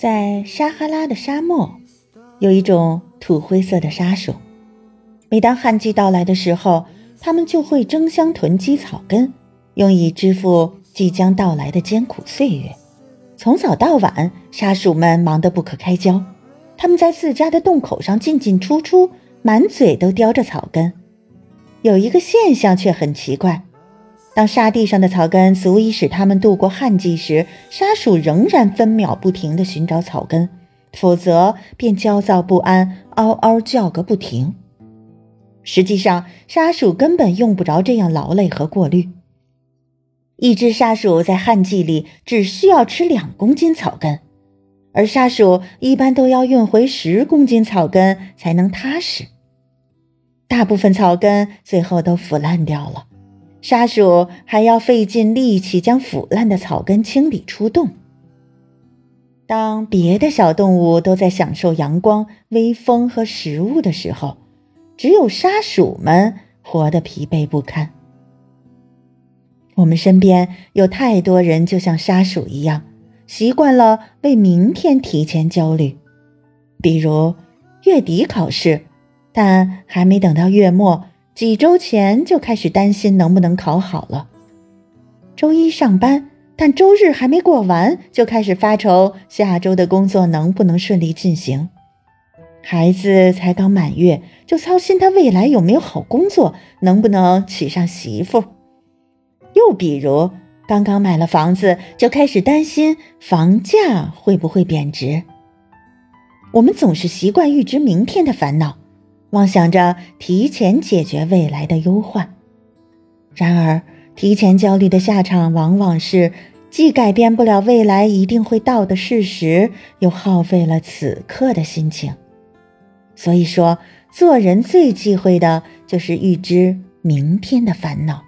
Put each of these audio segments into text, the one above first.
在撒哈拉的沙漠，有一种土灰色的沙鼠。每当旱季到来的时候，它们就会争相囤积草根，用以支付即将到来的艰苦岁月。从早到晚，沙鼠们忙得不可开交。它们在自家的洞口上进进出出，满嘴都叼着草根。有一个现象却很奇怪。当沙地上的草根足以使它们度过旱季时，沙鼠仍然分秒不停地寻找草根，否则便焦躁不安，嗷嗷叫个不停。实际上，沙鼠根本用不着这样劳累和过滤。一只沙鼠在旱季里只需要吃两公斤草根，而沙鼠一般都要运回十公斤草根才能踏实。大部分草根最后都腐烂掉了。沙鼠还要费尽力气将腐烂的草根清理出洞。当别的小动物都在享受阳光、微风和食物的时候，只有沙鼠们活得疲惫不堪。我们身边有太多人就像沙鼠一样，习惯了为明天提前焦虑，比如月底考试，但还没等到月末。几周前就开始担心能不能考好了。周一上班，但周日还没过完就开始发愁下周的工作能不能顺利进行。孩子才刚满月，就操心他未来有没有好工作，能不能娶上媳妇。又比如，刚刚买了房子，就开始担心房价会不会贬值。我们总是习惯预知明天的烦恼。妄想着提前解决未来的忧患，然而提前焦虑的下场往往是既改变不了未来一定会到的事实，又耗费了此刻的心情。所以说，做人最忌讳的就是预知明天的烦恼。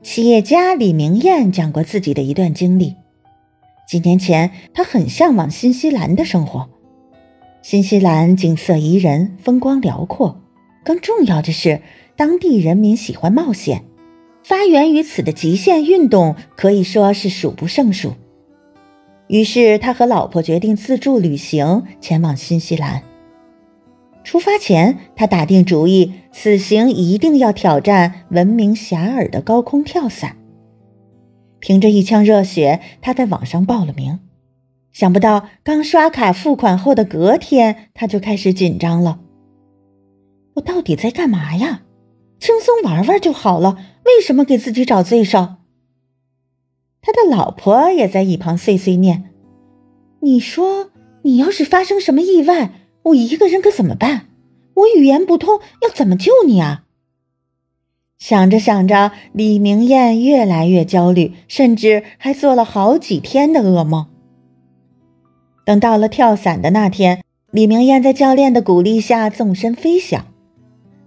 企业家李明艳讲过自己的一段经历：几年前，他很向往新西兰的生活。新西兰景色宜人，风光辽阔。更重要的是，当地人民喜欢冒险，发源于此的极限运动可以说是数不胜数。于是，他和老婆决定自助旅行前往新西兰。出发前，他打定主意，此行一定要挑战闻名遐迩的高空跳伞。凭着一腔热血，他在网上报了名。想不到，刚刷卡付款后的隔天，他就开始紧张了。我到底在干嘛呀？轻松玩玩就好了，为什么给自己找罪受？他的老婆也在一旁碎碎念：“你说，你要是发生什么意外，我一个人可怎么办？我语言不通，要怎么救你啊？”想着想着，李明艳越来越焦虑，甚至还做了好几天的噩梦。等到了跳伞的那天，李明艳在教练的鼓励下纵身飞翔，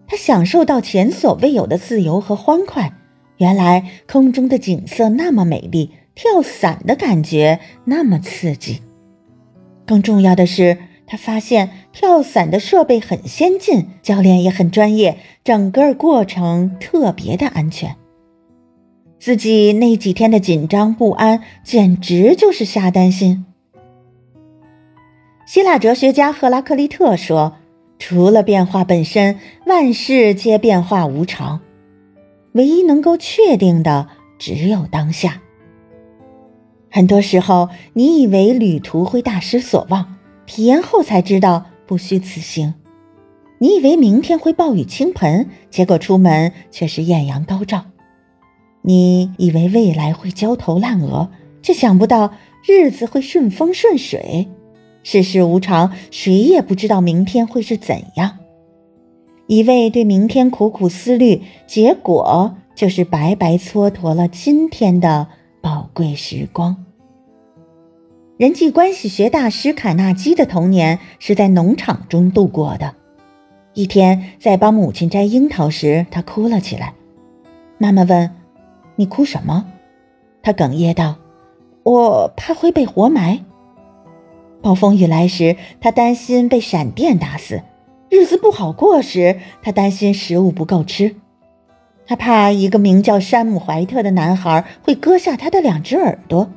她享受到前所未有的自由和欢快。原来空中的景色那么美丽，跳伞的感觉那么刺激。更重要的是，她发现跳伞的设备很先进，教练也很专业，整个过程特别的安全。自己那几天的紧张不安，简直就是瞎担心。希腊哲学家赫拉克利特说：“除了变化本身，万事皆变化无常。唯一能够确定的，只有当下。很多时候，你以为旅途会大失所望，体验后才知道不虚此行；你以为明天会暴雨倾盆，结果出门却是艳阳高照；你以为未来会焦头烂额，却想不到日子会顺风顺水。”世事无常，谁也不知道明天会是怎样。一味对明天苦苦思虑，结果就是白白蹉跎了今天的宝贵时光。人际关系学大师卡纳基的童年是在农场中度过的。一天，在帮母亲摘樱桃时，他哭了起来。妈妈问：“你哭什么？”他哽咽道：“我怕会被活埋。”暴风雨来时，他担心被闪电打死；日子不好过时，他担心食物不够吃。他怕一个名叫山姆·怀特的男孩会割下他的两只耳朵。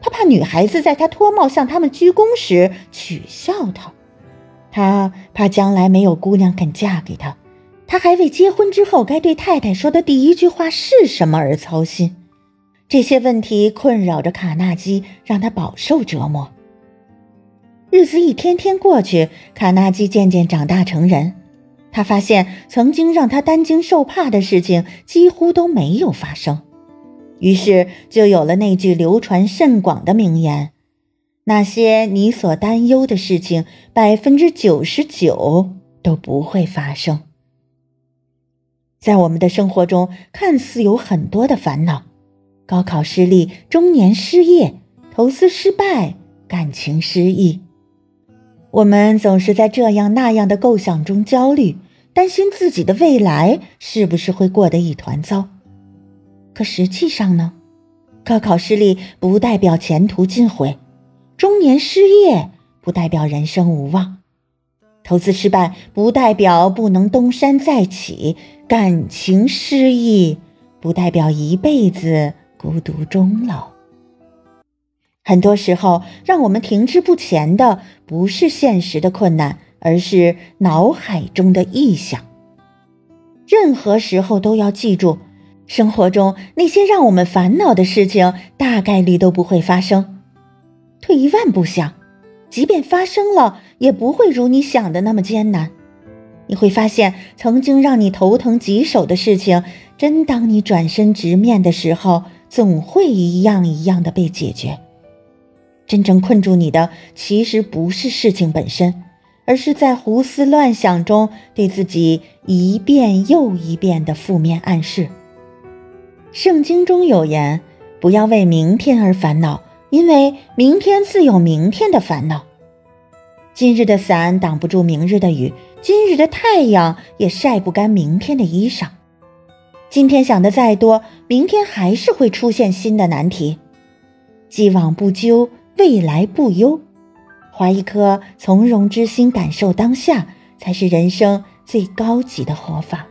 他怕女孩子在他脱帽向他们鞠躬时取笑他，他怕将来没有姑娘肯嫁给他，他还为结婚之后该对太太说的第一句话是什么而操心。这些问题困扰着卡纳基，让他饱受折磨。日子一天天过去，卡纳基渐渐长大成人。他发现，曾经让他担惊受怕的事情几乎都没有发生。于是就有了那句流传甚广的名言：“那些你所担忧的事情，百分之九十九都不会发生。”在我们的生活中，看似有很多的烦恼：高考失利、中年失业、投资失败、感情失意。我们总是在这样那样的构想中焦虑，担心自己的未来是不是会过得一团糟。可实际上呢，高考失利不代表前途尽毁，中年失业不代表人生无望，投资失败不代表不能东山再起，感情失意不代表一辈子孤独终老。很多时候，让我们停滞不前的不是现实的困难，而是脑海中的臆想。任何时候都要记住。生活中那些让我们烦恼的事情，大概率都不会发生。退一万步想，即便发生了，也不会如你想的那么艰难。你会发现，曾经让你头疼棘手的事情，真当你转身直面的时候，总会一样一样的被解决。真正困住你的，其实不是事情本身，而是在胡思乱想中对自己一遍又一遍的负面暗示。圣经中有言：“不要为明天而烦恼，因为明天自有明天的烦恼。今日的伞挡不住明日的雨，今日的太阳也晒不干明天的衣裳。今天想的再多，明天还是会出现新的难题。既往不咎，未来不忧。怀一颗从容之心，感受当下，才是人生最高级的活法。”